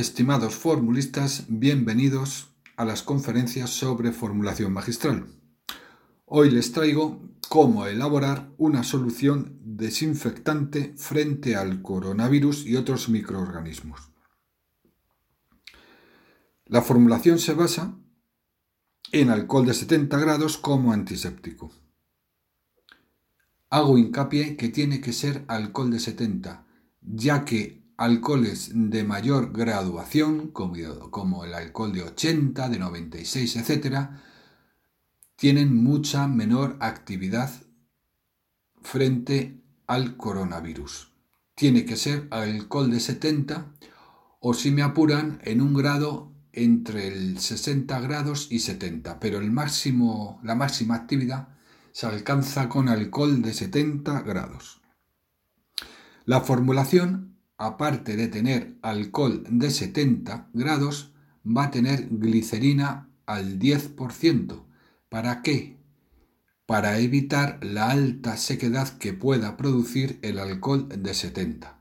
Estimados formulistas, bienvenidos a las conferencias sobre formulación magistral. Hoy les traigo cómo elaborar una solución desinfectante frente al coronavirus y otros microorganismos. La formulación se basa en alcohol de 70 grados como antiséptico. Hago hincapié que tiene que ser alcohol de 70, ya que alcoholes de mayor graduación, como, el alcohol de 80, de 96, etc., tienen mucha menor actividad frente al coronavirus. Tiene que ser alcohol de 70 o si me apuran en un grado entre el 60 grados y 70, pero el máximo, la máxima actividad se alcanza con alcohol de 70 grados. La formulación aparte de tener alcohol de 70 grados, va a tener glicerina al 10%. ¿Para qué? Para evitar la alta sequedad que pueda producir el alcohol de 70.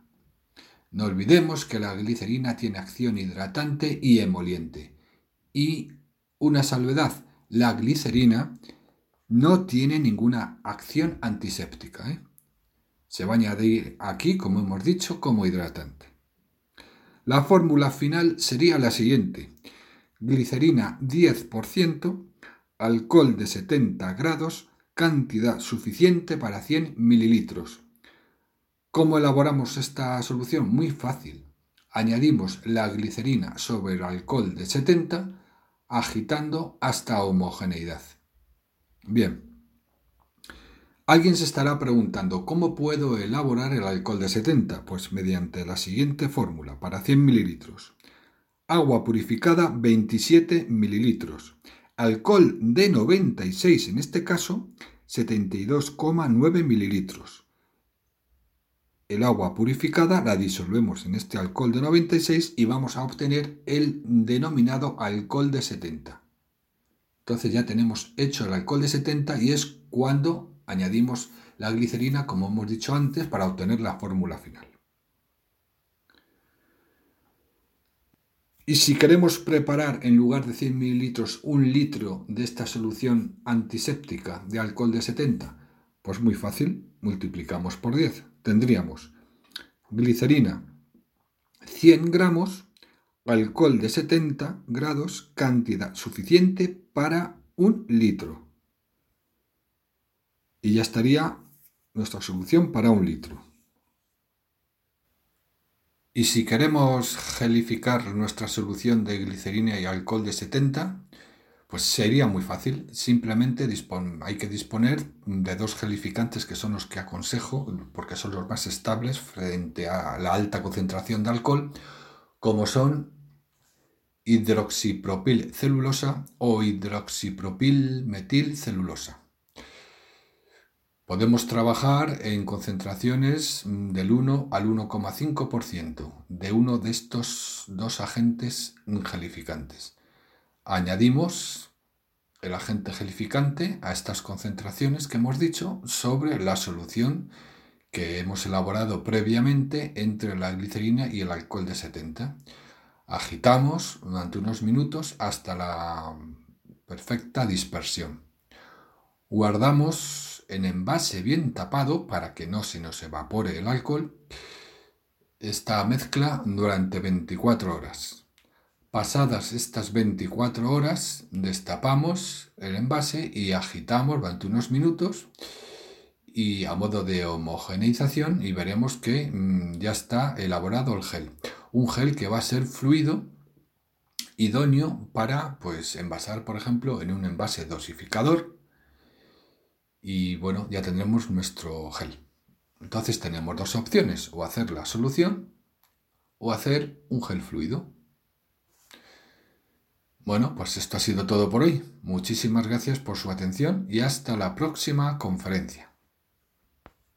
No olvidemos que la glicerina tiene acción hidratante y emoliente. Y una salvedad, la glicerina no tiene ninguna acción antiséptica. ¿eh? Se va a añadir aquí, como hemos dicho, como hidratante. La fórmula final sería la siguiente. Glicerina 10%, alcohol de 70 grados, cantidad suficiente para 100 mililitros. ¿Cómo elaboramos esta solución? Muy fácil. Añadimos la glicerina sobre el alcohol de 70, agitando hasta homogeneidad. Bien, Alguien se estará preguntando, ¿cómo puedo elaborar el alcohol de 70? Pues mediante la siguiente fórmula, para 100 mililitros. Agua purificada 27 mililitros. Alcohol de 96, en este caso, 72,9 mililitros. El agua purificada la disolvemos en este alcohol de 96 y vamos a obtener el denominado alcohol de 70. Entonces ya tenemos hecho el alcohol de 70 y es cuando añadimos la glicerina, como hemos dicho antes, para obtener la fórmula final. Y si queremos preparar en lugar de 100 mililitros un litro de esta solución antiséptica de alcohol de 70, pues muy fácil, multiplicamos por 10. Tendríamos glicerina 100 gramos, alcohol de 70 grados, cantidad suficiente para un litro y ya estaría nuestra solución para un litro. Y si queremos gelificar nuestra solución de glicerina y alcohol de 70, pues sería muy fácil. Simplemente hay que disponer de dos gelificantes que son los que aconsejo, porque son los más estables frente a la alta concentración de alcohol, como son hidroxipropil celulosa o hidroxipropil metil celulosa. Podemos trabajar en concentraciones del 1 al 1,5% de uno de estos dos agentes gelificantes. Añadimos el agente gelificante a estas concentraciones que hemos dicho sobre la solución que hemos elaborado previamente entre la glicerina y el alcohol de 70. Agitamos durante unos minutos hasta la perfecta dispersión. Guardamos en envase bien tapado para que no se nos evapore el alcohol esta mezcla durante 24 horas. Pasadas estas 24 horas, destapamos el envase y agitamos durante unos minutos y a modo de homogeneización y veremos que mm, ya está elaborado el gel. Un gel que va a ser fluido, idóneo para pues envasar, por ejemplo, en un envase dosificador y bueno, ya tendremos nuestro gel. Entonces tenemos dos opciones, o hacer la solución o hacer un gel fluido. Bueno, pues esto ha sido todo por hoy. Muchísimas gracias por su atención y hasta la próxima conferencia.